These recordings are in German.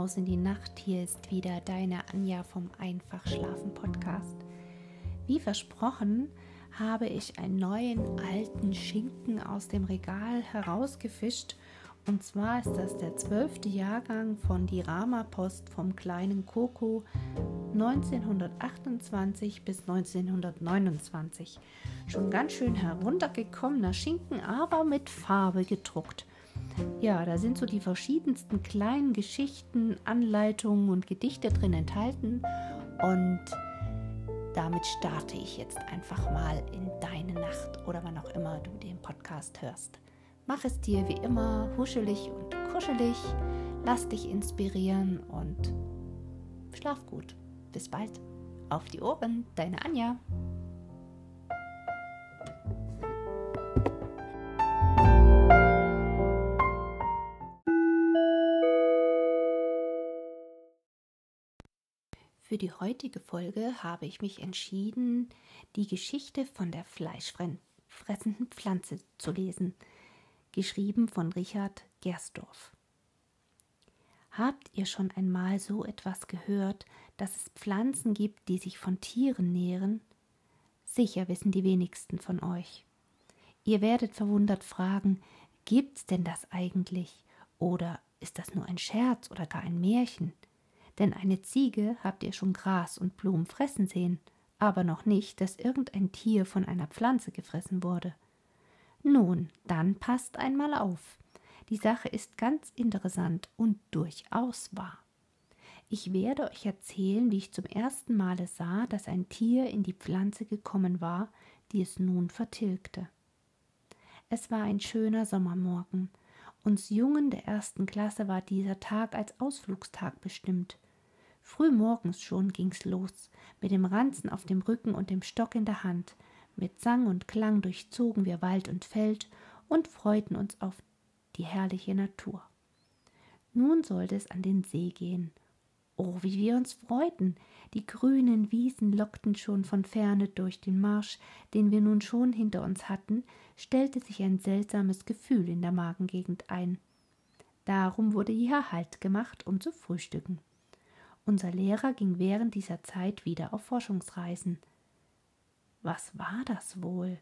hinaus in die Nacht. Hier ist wieder deine Anja vom Einfach Schlafen Podcast. Wie versprochen habe ich einen neuen alten Schinken aus dem Regal herausgefischt. Und zwar ist das der zwölfte Jahrgang von Die Rama Post vom kleinen Coco 1928 bis 1929. Schon ganz schön heruntergekommener Schinken, aber mit Farbe gedruckt. Ja, da sind so die verschiedensten kleinen Geschichten, Anleitungen und Gedichte drin enthalten. Und damit starte ich jetzt einfach mal in deine Nacht oder wann auch immer du den Podcast hörst. Mach es dir wie immer huschelig und kuschelig, lass dich inspirieren und schlaf gut. Bis bald. Auf die Ohren, deine Anja. Für die heutige Folge habe ich mich entschieden, die Geschichte von der fleischfressenden Pflanze zu lesen, geschrieben von Richard Gersdorf. Habt ihr schon einmal so etwas gehört, dass es Pflanzen gibt, die sich von Tieren nähren? Sicher wissen die wenigsten von euch. Ihr werdet verwundert fragen, gibt's denn das eigentlich? Oder ist das nur ein Scherz oder gar ein Märchen? Denn eine Ziege habt ihr schon Gras und Blumen fressen sehen, aber noch nicht, dass irgendein Tier von einer Pflanze gefressen wurde. Nun, dann passt einmal auf. Die Sache ist ganz interessant und durchaus wahr. Ich werde euch erzählen, wie ich zum ersten Male sah, dass ein Tier in die Pflanze gekommen war, die es nun vertilgte. Es war ein schöner Sommermorgen. Uns Jungen der ersten Klasse war dieser Tag als Ausflugstag bestimmt. Früh morgens schon ging's los, mit dem Ranzen auf dem Rücken und dem Stock in der Hand. Mit Sang und Klang durchzogen wir Wald und Feld und freuten uns auf die herrliche Natur. Nun sollte es an den See gehen. Oh, wie wir uns freuten! Die grünen Wiesen lockten schon von ferne durch den Marsch, den wir nun schon hinter uns hatten, stellte sich ein seltsames Gefühl in der Magengegend ein. Darum wurde hier Halt gemacht, um zu frühstücken. Unser Lehrer ging während dieser Zeit wieder auf Forschungsreisen. Was war das wohl?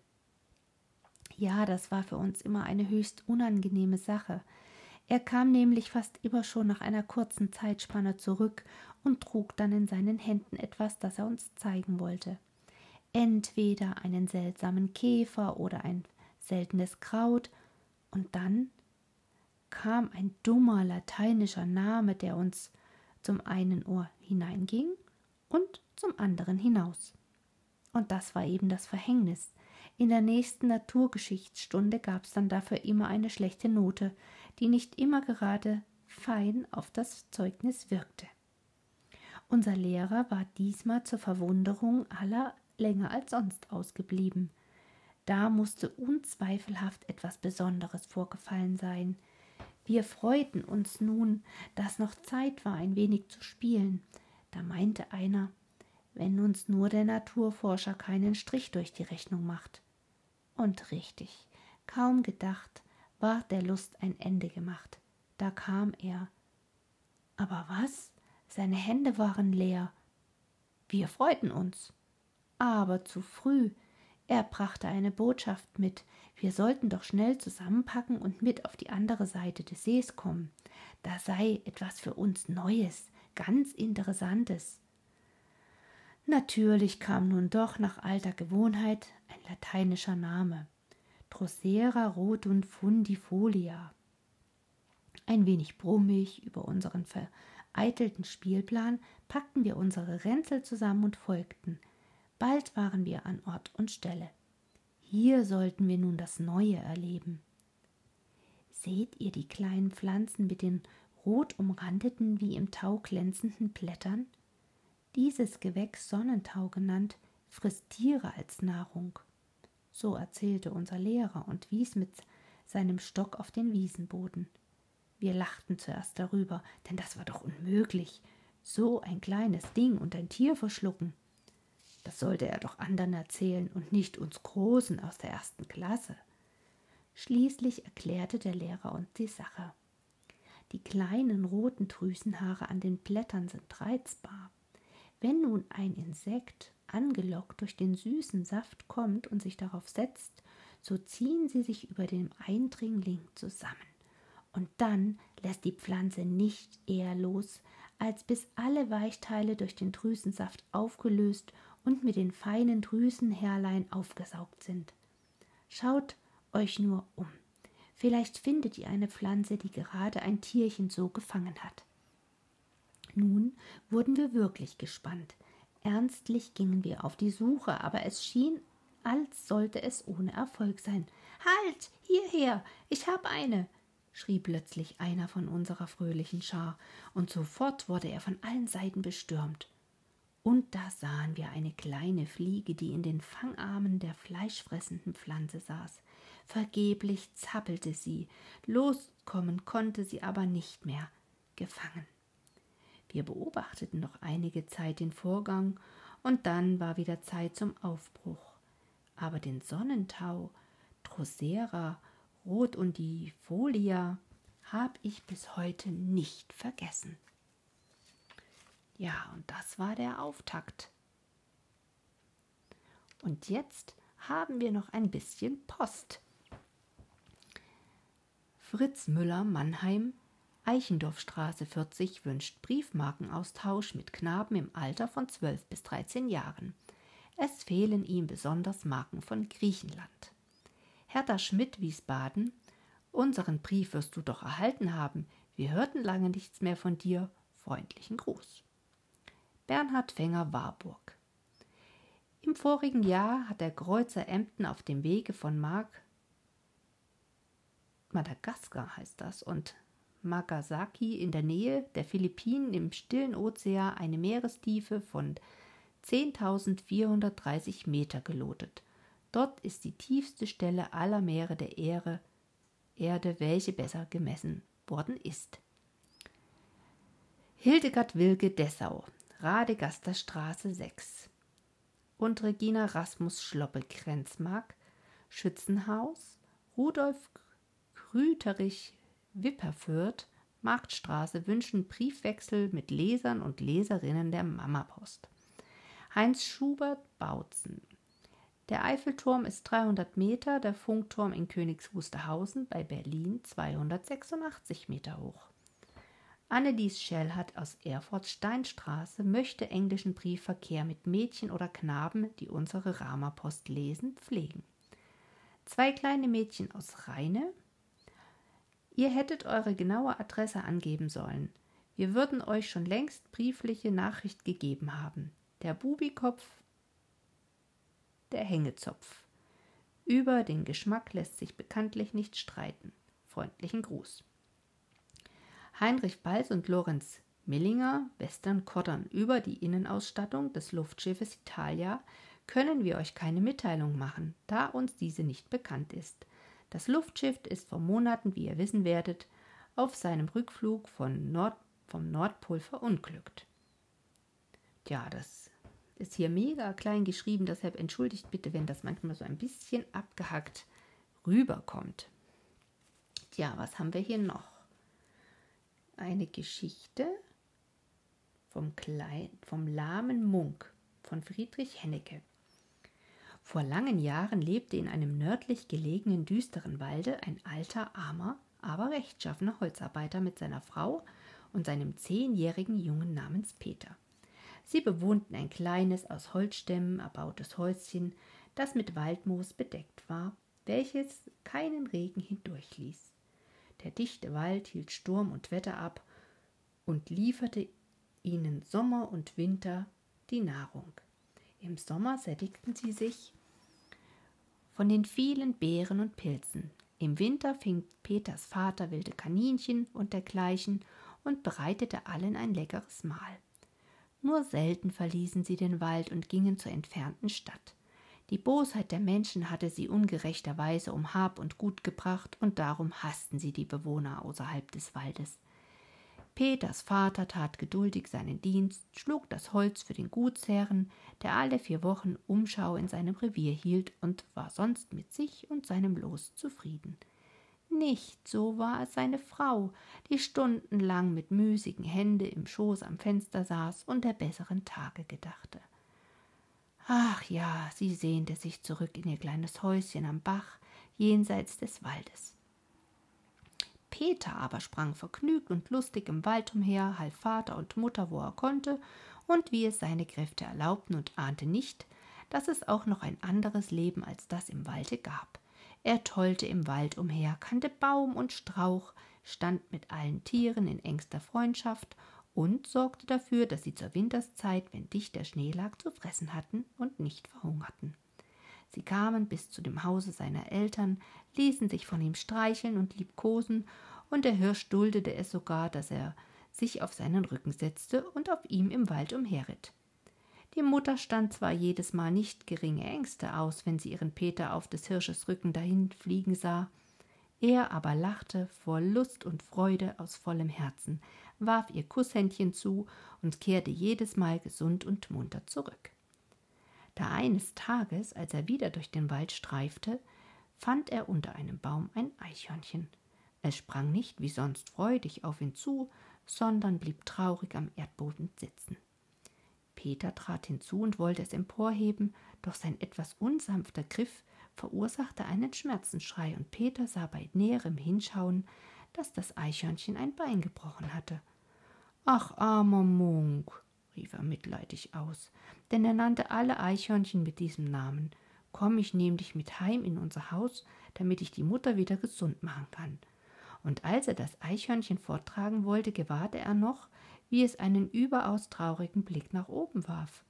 Ja, das war für uns immer eine höchst unangenehme Sache. Er kam nämlich fast immer schon nach einer kurzen Zeitspanne zurück und trug dann in seinen Händen etwas, das er uns zeigen wollte. Entweder einen seltsamen Käfer oder ein seltenes Kraut, und dann kam ein dummer lateinischer Name, der uns zum einen Ohr hineinging und zum anderen hinaus. Und das war eben das Verhängnis. In der nächsten Naturgeschichtsstunde gab es dann dafür immer eine schlechte Note, die nicht immer gerade fein auf das Zeugnis wirkte. Unser Lehrer war diesmal zur Verwunderung aller länger als sonst ausgeblieben. Da musste unzweifelhaft etwas Besonderes vorgefallen sein, wir freuten uns nun, dass noch Zeit war, ein wenig zu spielen. Da meinte einer, wenn uns nur der Naturforscher keinen Strich durch die Rechnung macht. Und richtig, kaum gedacht, war der Lust ein Ende gemacht. Da kam er. Aber was? Seine Hände waren leer. Wir freuten uns. Aber zu früh. Er brachte eine Botschaft mit, wir sollten doch schnell zusammenpacken und mit auf die andere Seite des Sees kommen. Da sei etwas für uns Neues, ganz Interessantes. Natürlich kam nun doch nach alter Gewohnheit ein lateinischer Name. Drosera rotunt fundifolia. Ein wenig brummig über unseren vereitelten Spielplan packten wir unsere Ränzel zusammen und folgten. Bald waren wir an Ort und Stelle. Hier sollten wir nun das Neue erleben. Seht ihr die kleinen Pflanzen mit den rot umrandeten, wie im Tau glänzenden Blättern? Dieses Gewächs Sonnentau genannt, frisst Tiere als Nahrung. So erzählte unser Lehrer und wies mit seinem Stock auf den Wiesenboden. Wir lachten zuerst darüber, denn das war doch unmöglich. So ein kleines Ding und ein Tier verschlucken. Das sollte er doch anderen erzählen und nicht uns Großen aus der ersten Klasse. Schließlich erklärte der Lehrer uns die Sache. Die kleinen roten Drüsenhaare an den Blättern sind reizbar. Wenn nun ein Insekt, angelockt durch den süßen Saft, kommt und sich darauf setzt, so ziehen sie sich über dem Eindringling zusammen. Und dann lässt die Pflanze nicht eher los, als bis alle Weichteile durch den Drüsensaft aufgelöst und mit den feinen Drüsenhärlein aufgesaugt sind. Schaut euch nur um. Vielleicht findet ihr eine Pflanze, die gerade ein Tierchen so gefangen hat. Nun wurden wir wirklich gespannt. Ernstlich gingen wir auf die Suche, aber es schien, als sollte es ohne Erfolg sein. Halt, hierher, ich hab eine, schrie plötzlich einer von unserer fröhlichen Schar, und sofort wurde er von allen Seiten bestürmt. Und da sahen wir eine kleine Fliege, die in den Fangarmen der fleischfressenden Pflanze saß. Vergeblich zappelte sie, loskommen konnte sie aber nicht mehr, gefangen. Wir beobachteten noch einige Zeit den Vorgang, und dann war wieder Zeit zum Aufbruch. Aber den Sonnentau, Drosera, Rot und die Folia hab ich bis heute nicht vergessen. Ja, und das war der Auftakt. Und jetzt haben wir noch ein bisschen Post. Fritz Müller Mannheim Eichendorfstraße 40 wünscht Briefmarkenaustausch mit Knaben im Alter von 12 bis 13 Jahren. Es fehlen ihm besonders Marken von Griechenland. Hertha Schmidt Wiesbaden Unseren Brief wirst du doch erhalten haben. Wir hörten lange nichts mehr von dir. Freundlichen Gruß. Bernhard Fänger Warburg Im vorigen Jahr hat der Kreuzer Emden auf dem Wege von Mark Madagaskar heißt das, und Magasaki in der Nähe der Philippinen im stillen Ozean eine Meerestiefe von 10.430 Meter gelotet. Dort ist die tiefste Stelle aller Meere der Erde, Erde, welche besser gemessen worden ist. Hildegard Wilke Dessau, Radegasterstraße 6 und Regina Rasmus Schloppe Grenzmark, Schützenhaus, Rudolf Rüterich Wipperfürth Marktstraße wünschen Briefwechsel mit Lesern und Leserinnen der Mamapost. Heinz Schubert Bautzen. Der Eiffelturm ist 300 Meter, der Funkturm in Königs bei Berlin 286 Meter hoch. Annelies Schellhardt aus Erfurt Steinstraße möchte englischen Briefverkehr mit Mädchen oder Knaben, die unsere Ramapost lesen, pflegen. Zwei kleine Mädchen aus Rheine Ihr hättet eure genaue Adresse angeben sollen. Wir würden euch schon längst briefliche Nachricht gegeben haben. Der Bubikopf, der Hängezopf. Über den Geschmack lässt sich bekanntlich nicht streiten. Freundlichen Gruß. Heinrich Balz und Lorenz Millinger, Western Kottern über die Innenausstattung des Luftschiffes Italia können wir euch keine Mitteilung machen, da uns diese nicht bekannt ist. Das Luftschiff ist vor Monaten, wie ihr wissen werdet, auf seinem Rückflug von Nord vom Nordpol verunglückt. Tja, das ist hier mega klein geschrieben, deshalb entschuldigt bitte, wenn das manchmal so ein bisschen abgehackt rüberkommt. Tja, was haben wir hier noch? Eine Geschichte vom, Klein, vom lahmen Munk von Friedrich Hennecke. Vor langen Jahren lebte in einem nördlich gelegenen düsteren Walde ein alter, armer, aber rechtschaffener Holzarbeiter mit seiner Frau und seinem zehnjährigen Jungen namens Peter. Sie bewohnten ein kleines, aus Holzstämmen erbautes Häuschen, das mit Waldmoos bedeckt war, welches keinen Regen hindurchließ. Der dichte Wald hielt Sturm und Wetter ab und lieferte ihnen Sommer und Winter die Nahrung. Im Sommer sättigten sie sich von den vielen Beeren und Pilzen. Im Winter fing Peters Vater wilde Kaninchen und dergleichen und bereitete allen ein leckeres Mahl. Nur selten verließen sie den Wald und gingen zur entfernten Stadt. Die Bosheit der Menschen hatte sie ungerechterweise um Hab und Gut gebracht, und darum hassten sie die Bewohner außerhalb des Waldes. Peters Vater tat geduldig seinen Dienst, schlug das Holz für den Gutsherren, der alle vier Wochen Umschau in seinem Revier hielt und war sonst mit sich und seinem Los zufrieden. Nicht so war es seine Frau, die stundenlang mit müßigen Händen im Schoß am Fenster saß und der besseren Tage gedachte. Ach ja, sie sehnte sich zurück in ihr kleines Häuschen am Bach jenseits des Waldes. Peter aber sprang vergnügt und lustig im Wald umher, half Vater und Mutter, wo er konnte und wie es seine Kräfte erlaubten und ahnte nicht, dass es auch noch ein anderes Leben als das im Walde gab. Er tollte im Wald umher, kannte Baum und Strauch, stand mit allen Tieren in engster Freundschaft und sorgte dafür, dass sie zur Winterszeit, wenn dicht der Schnee lag, zu fressen hatten und nicht verhungerten. Sie kamen bis zu dem Hause seiner Eltern, ließen sich von ihm streicheln und liebkosen, und der Hirsch duldete es sogar, dass er sich auf seinen Rücken setzte und auf ihm im Wald umherritt. Die Mutter stand zwar jedes Mal nicht geringe Ängste aus, wenn sie ihren Peter auf des Hirsches Rücken dahinfliegen sah, er aber lachte vor Lust und Freude aus vollem Herzen, warf ihr Kusshändchen zu und kehrte jedes Mal gesund und munter zurück. Da eines Tages, als er wieder durch den Wald streifte, fand er unter einem Baum ein Eichhörnchen. Es sprang nicht wie sonst freudig auf ihn zu, sondern blieb traurig am Erdboden sitzen. Peter trat hinzu und wollte es emporheben, doch sein etwas unsanfter Griff verursachte einen Schmerzensschrei, und Peter sah bei näherem Hinschauen, dass das Eichhörnchen ein Bein gebrochen hatte. Ach, armer Munk, rief er mitleidig aus, denn er nannte alle Eichhörnchen mit diesem Namen. Komm, ich nehm dich mit heim in unser Haus, damit ich die Mutter wieder gesund machen kann und als er das Eichhörnchen forttragen wollte, gewahrte er noch, wie es einen überaus traurigen Blick nach oben warf.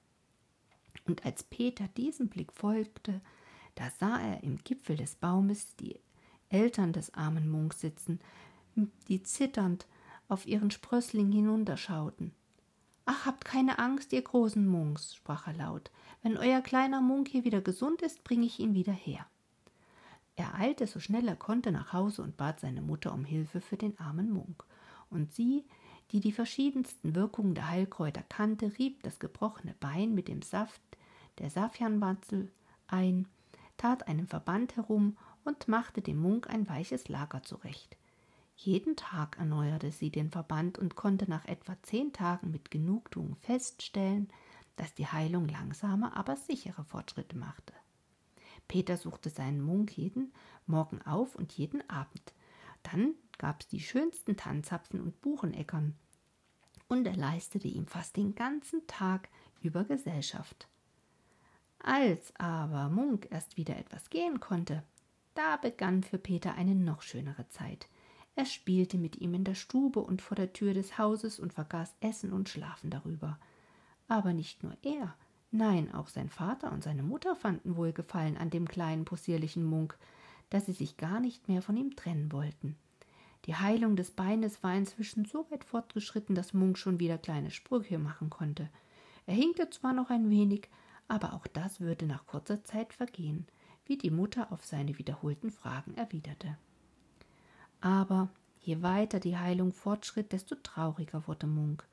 Und als Peter diesem Blick folgte, da sah er im Gipfel des Baumes die Eltern des armen Munks sitzen, die zitternd auf ihren Sprössling hinunterschauten. Ach, habt keine Angst, ihr großen Munks, sprach er laut. Wenn euer kleiner Munk hier wieder gesund ist, bringe ich ihn wieder her. Er eilte so schnell er konnte nach Hause und bat seine Mutter um Hilfe für den armen Munk. Und sie, die die verschiedensten Wirkungen der Heilkräuter kannte, rieb das gebrochene Bein mit dem Saft der Safianwurzel ein, tat einen Verband herum und machte dem Munk ein weiches Lager zurecht. Jeden Tag erneuerte sie den Verband und konnte nach etwa zehn Tagen mit Genugtuung feststellen, dass die Heilung langsame, aber sichere Fortschritte machte. Peter suchte seinen Munk jeden Morgen auf und jeden Abend. Dann gab's die schönsten Tanzapfen und Bucheneckern. Und er leistete ihm fast den ganzen Tag über Gesellschaft. Als aber Munk erst wieder etwas gehen konnte, da begann für Peter eine noch schönere Zeit. Er spielte mit ihm in der Stube und vor der Tür des Hauses und vergaß Essen und Schlafen darüber. Aber nicht nur er, Nein, auch sein Vater und seine Mutter fanden Wohlgefallen an dem kleinen possierlichen Munk, dass sie sich gar nicht mehr von ihm trennen wollten. Die Heilung des Beines war inzwischen so weit fortgeschritten, dass Munk schon wieder kleine Sprüche machen konnte. Er hinkte zwar noch ein wenig, aber auch das würde nach kurzer Zeit vergehen, wie die Mutter auf seine wiederholten Fragen erwiderte. Aber je weiter die Heilung fortschritt, desto trauriger wurde Munk.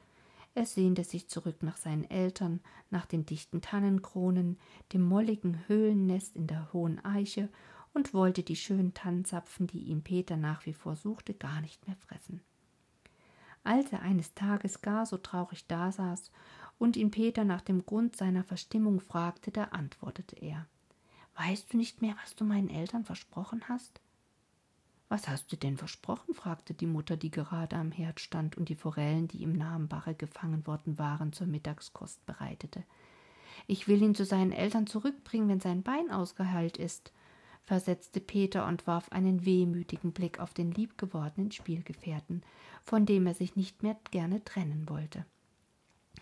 Er sehnte sich zurück nach seinen Eltern, nach den dichten Tannenkronen, dem molligen Höhlennest in der hohen Eiche und wollte die schönen Tannenzapfen, die ihm Peter nach wie vor suchte, gar nicht mehr fressen. Als er eines Tages gar so traurig dasaß und ihn Peter nach dem Grund seiner Verstimmung fragte, da antwortete er Weißt du nicht mehr, was du meinen Eltern versprochen hast? Was hast du denn versprochen? fragte die Mutter, die gerade am Herd stand und die Forellen, die im nahen Bache gefangen worden waren, zur Mittagskost bereitete. Ich will ihn zu seinen Eltern zurückbringen, wenn sein Bein ausgeheilt ist, versetzte Peter und warf einen wehmütigen Blick auf den liebgewordenen Spielgefährten, von dem er sich nicht mehr gerne trennen wollte.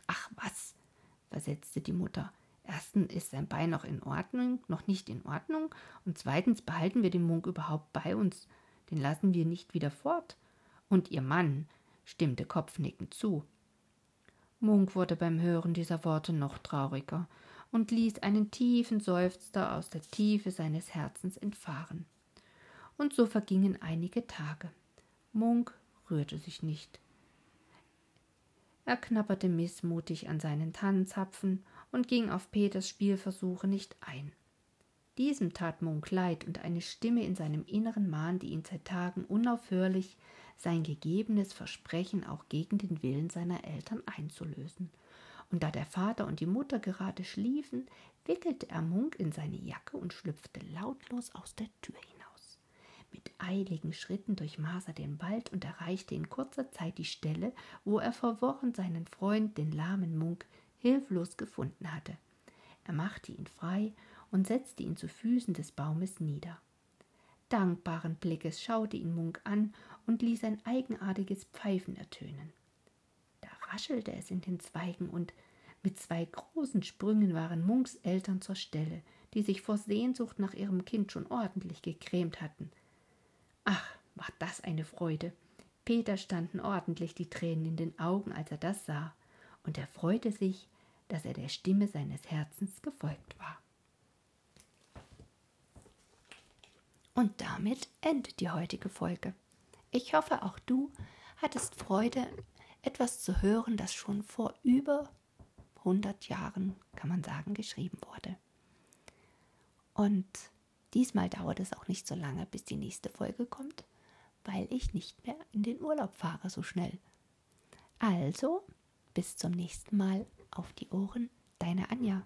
Ach was, versetzte die Mutter. Erstens ist sein Bein noch in Ordnung, noch nicht in Ordnung, und zweitens behalten wir den Munk überhaupt bei uns den lassen wir nicht wieder fort. Und ihr Mann stimmte kopfnickend zu. Munk wurde beim Hören dieser Worte noch trauriger und ließ einen tiefen Seufzer aus der Tiefe seines Herzens entfahren. Und so vergingen einige Tage. Munk rührte sich nicht. Er knapperte missmutig an seinen Tannenzapfen und ging auf Peters Spielversuche nicht ein. Diesem tat Munk leid, und eine Stimme in seinem Inneren mahnte ihn seit Tagen unaufhörlich, sein gegebenes Versprechen auch gegen den Willen seiner Eltern einzulösen. Und da der Vater und die Mutter gerade schliefen, wickelte er Munk in seine Jacke und schlüpfte lautlos aus der Tür hinaus. Mit eiligen Schritten durchmaß er den Wald und erreichte in kurzer Zeit die Stelle, wo er verworren seinen Freund, den lahmen Munk, hilflos gefunden hatte. Er machte ihn frei und setzte ihn zu Füßen des Baumes nieder. Dankbaren Blickes schaute ihn Munk an und ließ ein eigenartiges Pfeifen ertönen. Da raschelte es in den Zweigen und mit zwei großen Sprüngen waren Munks Eltern zur Stelle, die sich vor Sehnsucht nach ihrem Kind schon ordentlich gegrämt hatten. Ach, war das eine Freude! Peter standen ordentlich die Tränen in den Augen, als er das sah, und er freute sich, dass er der Stimme seines Herzens gefolgt war. Und damit endet die heutige Folge. Ich hoffe, auch du hattest Freude, etwas zu hören, das schon vor über 100 Jahren, kann man sagen, geschrieben wurde. Und diesmal dauert es auch nicht so lange, bis die nächste Folge kommt, weil ich nicht mehr in den Urlaub fahre so schnell. Also, bis zum nächsten Mal auf die Ohren, deine Anja.